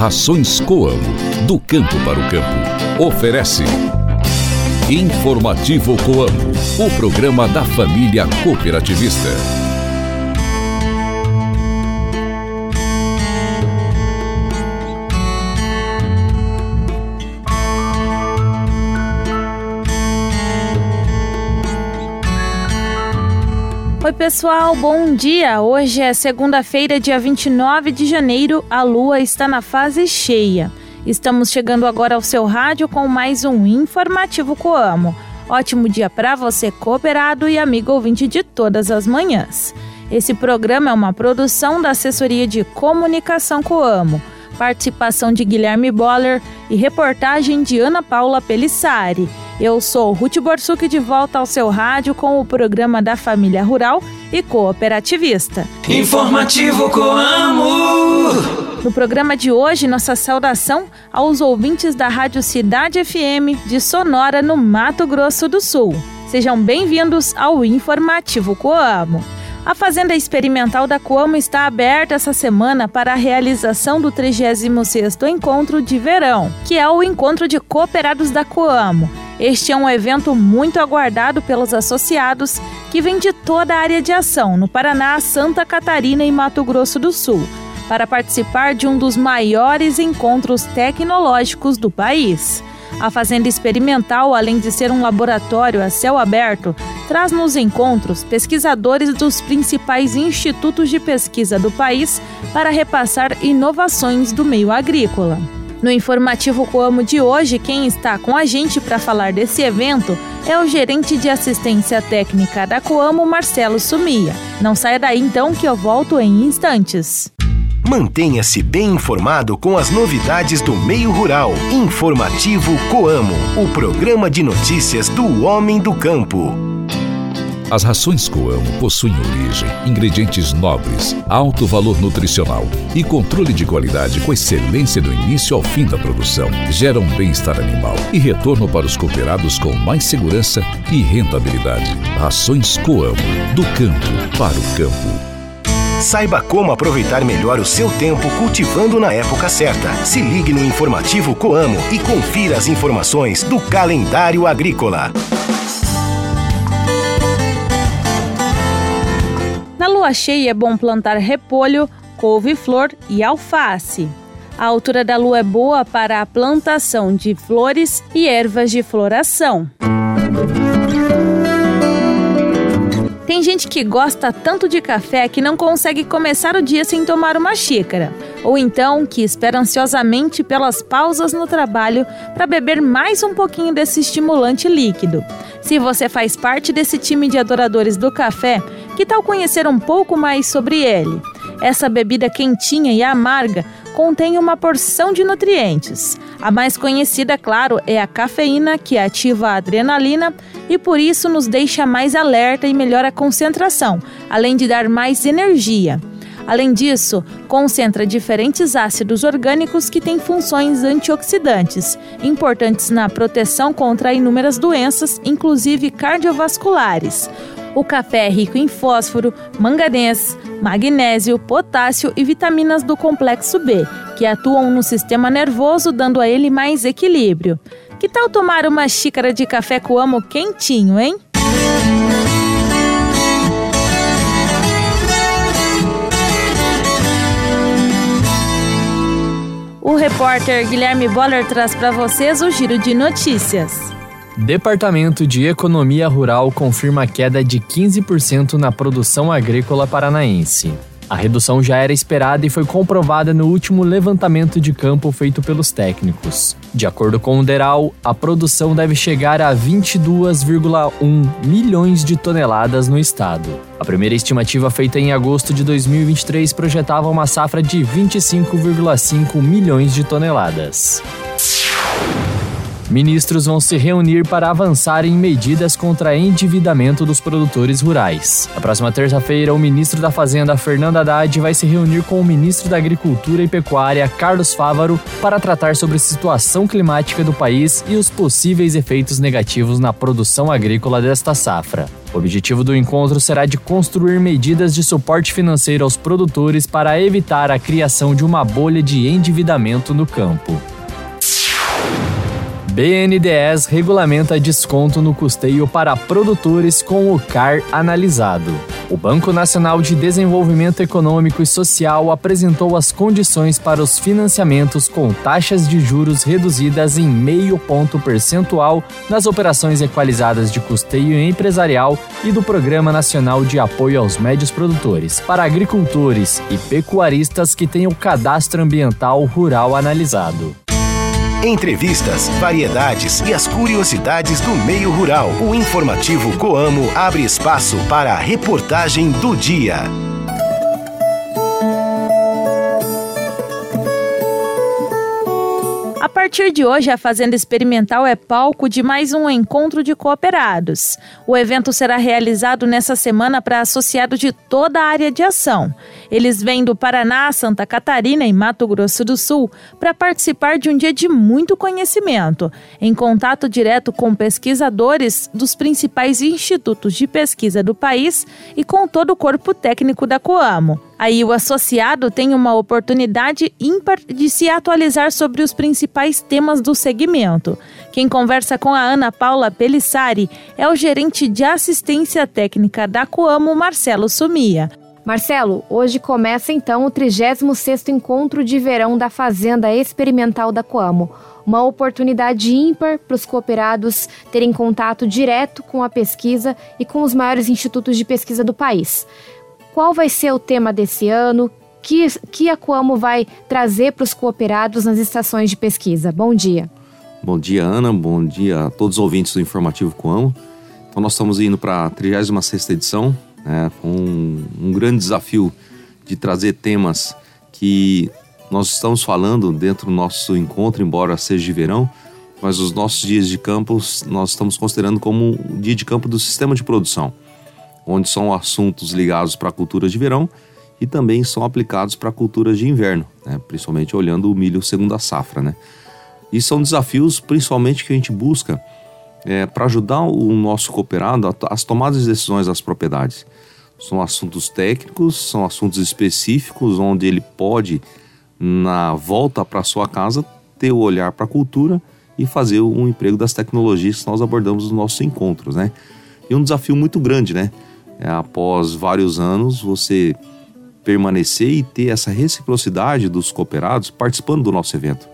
Rações Coamo, do campo para o campo. Oferece. Informativo Coamo, o programa da família cooperativista. Oi, pessoal, bom dia! Hoje é segunda-feira, dia 29 de janeiro, a lua está na fase cheia. Estamos chegando agora ao seu rádio com mais um informativo Coamo. Ótimo dia para você, cooperado e amigo ouvinte de todas as manhãs. Esse programa é uma produção da Assessoria de Comunicação Coamo, participação de Guilherme Boller e reportagem de Ana Paula Pelissari. Eu sou Ruth Borsuk de volta ao seu rádio com o programa da Família Rural e Cooperativista. Informativo Coamo. No programa de hoje, nossa saudação aos ouvintes da Rádio Cidade FM de Sonora, no Mato Grosso do Sul. Sejam bem-vindos ao Informativo Coamo. A Fazenda Experimental da Coamo está aberta essa semana para a realização do 36º Encontro de Verão, que é o Encontro de Cooperados da Coamo. Este é um evento muito aguardado pelos associados que vêm de toda a área de ação, no Paraná, Santa Catarina e Mato Grosso do Sul, para participar de um dos maiores encontros tecnológicos do país. A Fazenda Experimental, além de ser um laboratório a céu aberto, traz nos encontros pesquisadores dos principais institutos de pesquisa do país para repassar inovações do meio agrícola. No informativo Coamo de hoje, quem está com a gente para falar desse evento é o gerente de assistência técnica da Coamo, Marcelo Sumia. Não saia daí então que eu volto em instantes. Mantenha-se bem informado com as novidades do meio rural. Informativo Coamo, o programa de notícias do homem do campo. As rações Coamo possuem origem, ingredientes nobres, alto valor nutricional e controle de qualidade com excelência do início ao fim da produção. Geram bem-estar animal e retorno para os cooperados com mais segurança e rentabilidade. Rações Coamo, do campo para o campo. Saiba como aproveitar melhor o seu tempo cultivando na época certa. Se ligue no informativo Coamo e confira as informações do calendário agrícola. Lua cheia é bom plantar repolho, couve-flor e alface. A altura da lua é boa para a plantação de flores e ervas de floração. Tem gente que gosta tanto de café que não consegue começar o dia sem tomar uma xícara, ou então que espera ansiosamente pelas pausas no trabalho para beber mais um pouquinho desse estimulante líquido. Se você faz parte desse time de adoradores do café, que tal conhecer um pouco mais sobre ele? Essa bebida quentinha e amarga contém uma porção de nutrientes. A mais conhecida, claro, é a cafeína, que ativa a adrenalina e por isso nos deixa mais alerta e melhora a concentração, além de dar mais energia. Além disso, concentra diferentes ácidos orgânicos que têm funções antioxidantes, importantes na proteção contra inúmeras doenças, inclusive cardiovasculares. O café é rico em fósforo, manganês, magnésio, potássio e vitaminas do complexo B, que atuam no sistema nervoso, dando a ele mais equilíbrio. Que tal tomar uma xícara de café coamo quentinho, hein? O repórter Guilherme Boller traz para vocês o giro de notícias. Departamento de Economia Rural confirma queda de 15% na produção agrícola paranaense. A redução já era esperada e foi comprovada no último levantamento de campo feito pelos técnicos. De acordo com o Deral, a produção deve chegar a 22,1 milhões de toneladas no estado. A primeira estimativa feita em agosto de 2023 projetava uma safra de 25,5 milhões de toneladas. Ministros vão se reunir para avançar em medidas contra endividamento dos produtores rurais. Na próxima terça-feira, o ministro da Fazenda, Fernando Haddad, vai se reunir com o ministro da Agricultura e Pecuária, Carlos Fávaro, para tratar sobre a situação climática do país e os possíveis efeitos negativos na produção agrícola desta safra. O objetivo do encontro será de construir medidas de suporte financeiro aos produtores para evitar a criação de uma bolha de endividamento no campo. BNDES regulamenta desconto no custeio para produtores com o CAR analisado. O Banco Nacional de Desenvolvimento Econômico e Social apresentou as condições para os financiamentos com taxas de juros reduzidas em meio ponto percentual nas operações equalizadas de custeio empresarial e do Programa Nacional de Apoio aos Médios Produtores para agricultores e pecuaristas que têm o cadastro ambiental rural analisado. Entrevistas, variedades e as curiosidades do meio rural. O informativo Coamo abre espaço para a reportagem do dia. partir de hoje, a Fazenda Experimental é palco de mais um encontro de cooperados. O evento será realizado nessa semana para associados de toda a área de ação. Eles vêm do Paraná, Santa Catarina e Mato Grosso do Sul para participar de um dia de muito conhecimento, em contato direto com pesquisadores dos principais institutos de pesquisa do país e com todo o corpo técnico da Coamo. Aí o associado tem uma oportunidade ímpar de se atualizar sobre os principais temas do segmento. Quem conversa com a Ana Paula Pelissari é o gerente de assistência técnica da Coamo, Marcelo Sumia. Marcelo, hoje começa então o 36º encontro de verão da Fazenda Experimental da Coamo. Uma oportunidade ímpar para os cooperados terem contato direto com a pesquisa e com os maiores institutos de pesquisa do país qual vai ser o tema desse ano, que, que a Coamo vai trazer para os cooperados nas estações de pesquisa. Bom dia. Bom dia, Ana. Bom dia a todos os ouvintes do Informativo Coamo. Então, nós estamos indo para a 36 edição, né, com um, um grande desafio de trazer temas que nós estamos falando dentro do nosso encontro, embora seja de verão, mas os nossos dias de campo nós estamos considerando como o dia de campo do sistema de produção onde são assuntos ligados para culturas de verão e também são aplicados para culturas de inverno, né? principalmente olhando o milho segunda safra. Né? E são desafios, principalmente, que a gente busca é, para ajudar o nosso cooperado a, as tomadas de decisões das propriedades. São assuntos técnicos, são assuntos específicos, onde ele pode, na volta para sua casa, ter o olhar para a cultura e fazer um emprego das tecnologias que nós abordamos nos nossos encontros, né? E um desafio muito grande, né? é, após vários anos, você permanecer e ter essa reciprocidade dos cooperados participando do nosso evento.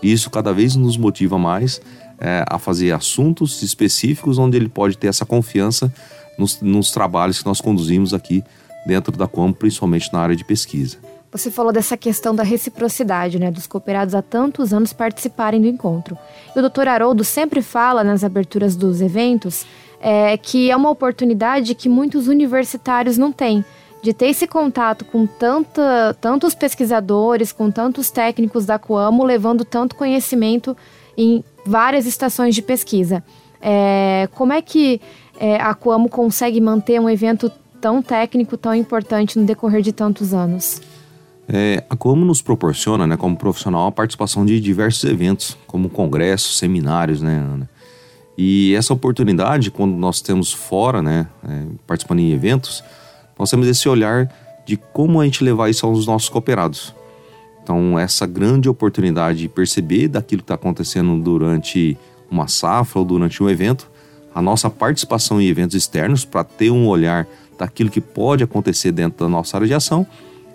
E isso cada vez nos motiva mais é, a fazer assuntos específicos onde ele pode ter essa confiança nos, nos trabalhos que nós conduzimos aqui dentro da Com, principalmente na área de pesquisa. Você falou dessa questão da reciprocidade, né, dos cooperados há tantos anos participarem do encontro. E o doutor Haroldo sempre fala nas aberturas dos eventos é, que é uma oportunidade que muitos universitários não têm, de ter esse contato com tanta, tantos pesquisadores, com tantos técnicos da Coamo, levando tanto conhecimento em várias estações de pesquisa. É, como é que é, a Coamo consegue manter um evento tão técnico, tão importante no decorrer de tantos anos? É, a Coamo nos proporciona, né, como profissional, a participação de diversos eventos, como congressos, seminários, né, Ana? E essa oportunidade, quando nós temos fora, né, é, participando em eventos, nós temos esse olhar de como a gente levar isso aos nossos cooperados. Então, essa grande oportunidade de perceber daquilo que está acontecendo durante uma safra ou durante um evento, a nossa participação em eventos externos para ter um olhar daquilo que pode acontecer dentro da nossa área de ação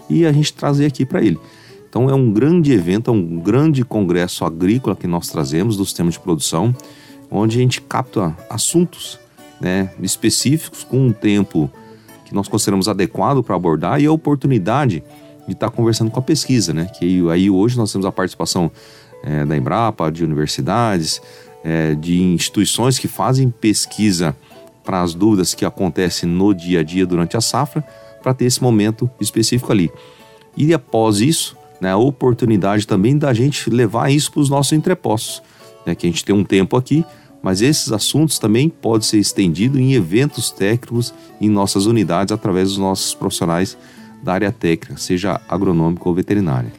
e a gente trazer aqui para ele. Então, é um grande evento, é um grande congresso agrícola que nós trazemos do sistema de produção onde a gente capta assuntos né, específicos com um tempo que nós consideramos adequado para abordar e a oportunidade de estar tá conversando com a pesquisa, né? Que aí hoje nós temos a participação é, da Embrapa, de universidades, é, de instituições que fazem pesquisa para as dúvidas que acontecem no dia a dia durante a safra, para ter esse momento específico ali. E após isso, né, a oportunidade também da gente levar isso para os nossos entrepostos né, que a gente tem um tempo aqui, mas esses assuntos também podem ser estendidos em eventos técnicos em nossas unidades através dos nossos profissionais da área técnica, seja agronômica ou veterinária.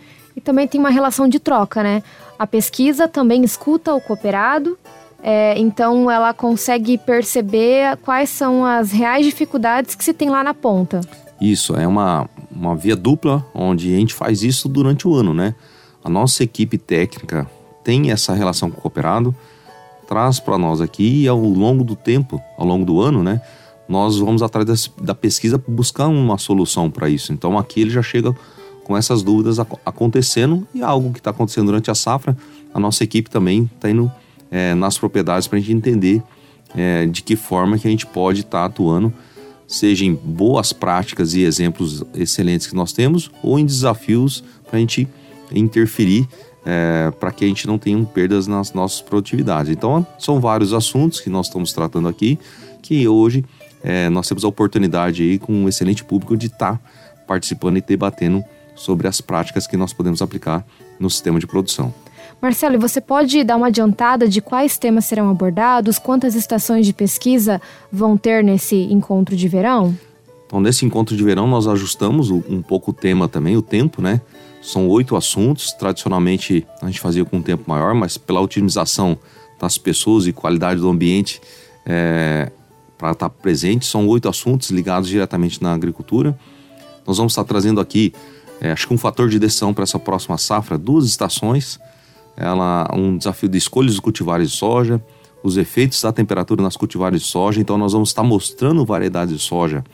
Também tem uma relação de troca, né? A pesquisa também escuta o cooperado, é, então ela consegue perceber quais são as reais dificuldades que se tem lá na ponta. Isso, é uma, uma via dupla onde a gente faz isso durante o ano, né? A nossa equipe técnica tem essa relação com o cooperado, traz para nós aqui e ao longo do tempo, ao longo do ano, né? Nós vamos atrás da pesquisa buscar uma solução para isso. Então aqui ele já chega com essas dúvidas acontecendo e algo que está acontecendo durante a safra, a nossa equipe também está indo é, nas propriedades para a gente entender é, de que forma que a gente pode estar tá atuando, seja em boas práticas e exemplos excelentes que nós temos ou em desafios para a gente interferir é, para que a gente não tenha perdas nas nossas produtividades. Então, são vários assuntos que nós estamos tratando aqui, que hoje é, nós temos a oportunidade aí com um excelente público de estar tá participando e debatendo sobre as práticas que nós podemos aplicar no sistema de produção. Marcelo, você pode dar uma adiantada de quais temas serão abordados, quantas estações de pesquisa vão ter nesse encontro de verão? Então, nesse encontro de verão, nós ajustamos um pouco o tema também, o tempo, né? São oito assuntos. Tradicionalmente a gente fazia com um tempo maior, mas pela otimização das pessoas e qualidade do ambiente é, para estar tá presente, são oito assuntos ligados diretamente na agricultura. Nós vamos estar trazendo aqui, é, acho que um fator de decisão para essa próxima safra, duas estações. Ela, um desafio de escolhas dos cultivares de soja, os efeitos da temperatura nas cultivares de soja. Então nós vamos estar mostrando variedades de soja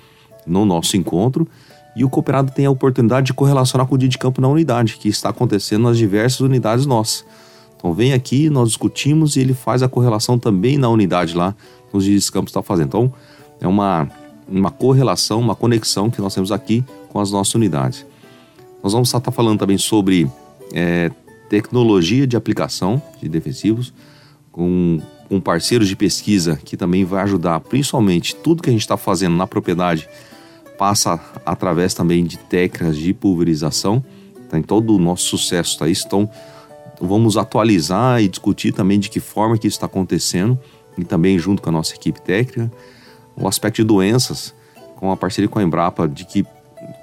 no nosso encontro e o cooperado tem a oportunidade de correlacionar com o dia de campo na unidade, que está acontecendo nas diversas unidades nossas. Então vem aqui, nós discutimos e ele faz a correlação também na unidade lá, nos dias de campo está fazendo. Então é uma, uma correlação, uma conexão que nós temos aqui com as nossas unidades. Nós vamos estar falando também sobre é, tecnologia de aplicação de defensivos, com, com parceiros de pesquisa que também vai ajudar, principalmente tudo que a gente está fazendo na propriedade passa através também de técnicas de pulverização. Tá? Em todo o nosso sucesso está isso. Então, vamos atualizar e discutir também de que forma que isso está acontecendo e também junto com a nossa equipe técnica. O aspecto de doenças, com a parceria com a Embrapa, de que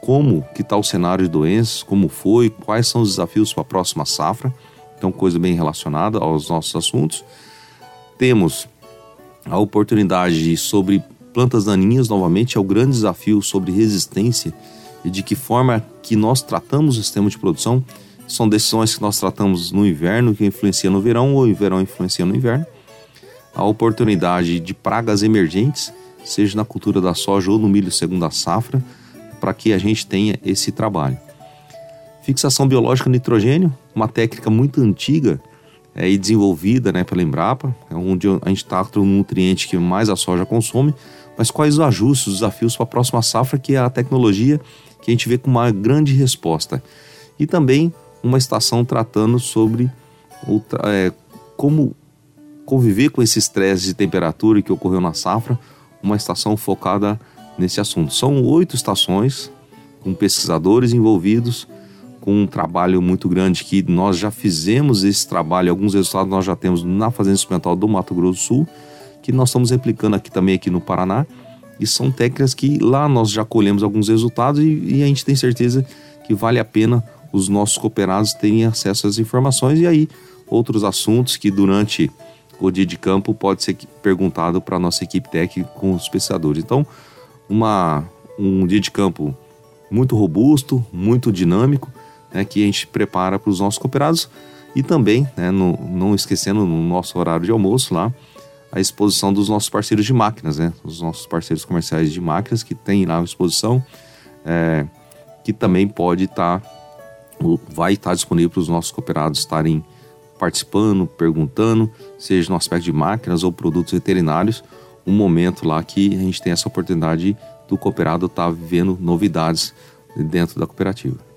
como que está o cenário de doenças, como foi, quais são os desafios para a próxima safra. Então, coisa bem relacionada aos nossos assuntos. Temos a oportunidade de, sobre plantas daninhas, novamente, é o grande desafio sobre resistência e de que forma que nós tratamos o sistema de produção. São decisões que nós tratamos no inverno, que influencia no verão, ou o verão influencia no inverno. A oportunidade de pragas emergentes, seja na cultura da soja ou no milho segunda safra, para que a gente tenha esse trabalho. Fixação biológica nitrogênio, uma técnica muito antiga é, e desenvolvida né, pela Embrapa, é onde a gente trata o nutriente que mais a soja consome, mas quais os ajustes, os desafios para a próxima safra, que é a tecnologia que a gente vê com uma grande resposta. E também uma estação tratando sobre é, como conviver com esse estresse de temperatura que ocorreu na safra, uma estação focada nesse assunto. São oito estações com pesquisadores envolvidos, com um trabalho muito grande que nós já fizemos esse trabalho, alguns resultados nós já temos na Fazenda Experimental do Mato Grosso do Sul que nós estamos replicando aqui também aqui no Paraná. E são técnicas que lá nós já colhemos alguns resultados e, e a gente tem certeza que vale a pena os nossos cooperados terem acesso às informações e aí outros assuntos que durante o dia de campo pode ser perguntado para a nossa equipe técnica com os pesquisadores. Então, uma, um dia de campo muito robusto, muito dinâmico, né, que a gente prepara para os nossos cooperados e também, né, no, não esquecendo no nosso horário de almoço lá, a exposição dos nossos parceiros de máquinas, né? Os nossos parceiros comerciais de máquinas que tem lá a exposição, é, que também pode estar, tá, vai estar tá disponível para os nossos cooperados estarem participando, perguntando, seja no aspecto de máquinas ou produtos veterinários, um momento lá que a gente tem essa oportunidade do cooperado estar tá vivendo novidades dentro da cooperativa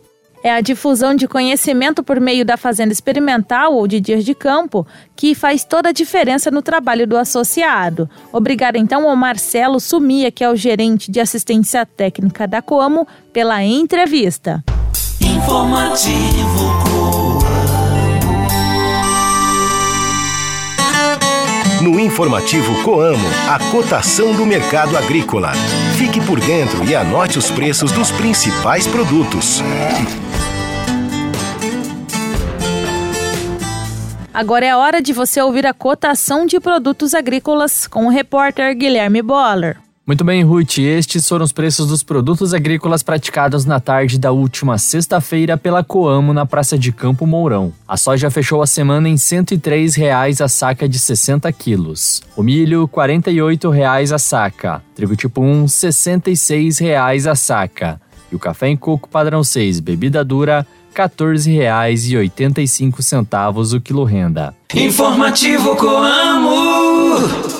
é a difusão de conhecimento por meio da fazenda experimental ou de dias de campo que faz toda a diferença no trabalho do associado. Obrigado então ao Marcelo Sumia, que é o gerente de assistência técnica da Coamo, pela entrevista. Informativo Informativo Coamo, a cotação do mercado agrícola. Fique por dentro e anote os preços dos principais produtos. Agora é hora de você ouvir a cotação de produtos agrícolas com o repórter Guilherme Boller. Muito bem, Ruth. Estes foram os preços dos produtos agrícolas praticados na tarde da última sexta-feira pela Coamo na Praça de Campo Mourão. A soja fechou a semana em R$ 103,00 a saca de 60 quilos. O milho, R$ 48,00 a saca. Trigo tipo 1, R$ 66,00 a saca. E o café em coco padrão 6, bebida dura, R$ 14,85 o quilo renda. Informativo Coamo.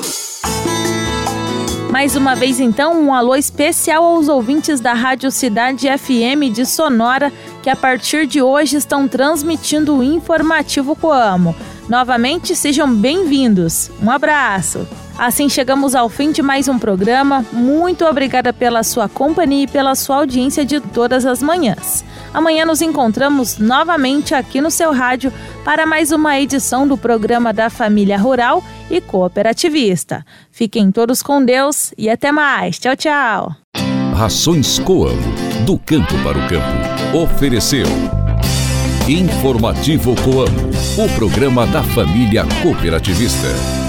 Mais uma vez, então, um alô especial aos ouvintes da Rádio Cidade FM de Sonora, que a partir de hoje estão transmitindo o informativo Coamo. Novamente, sejam bem-vindos. Um abraço. Assim chegamos ao fim de mais um programa. Muito obrigada pela sua companhia e pela sua audiência de todas as manhãs. Amanhã nos encontramos novamente aqui no seu rádio para mais uma edição do programa da Família Rural e Cooperativista. Fiquem todos com Deus e até mais. Tchau, tchau. Rações Coamo, do campo para o campo. Ofereceu. Informativo Coamo, o programa da família cooperativista.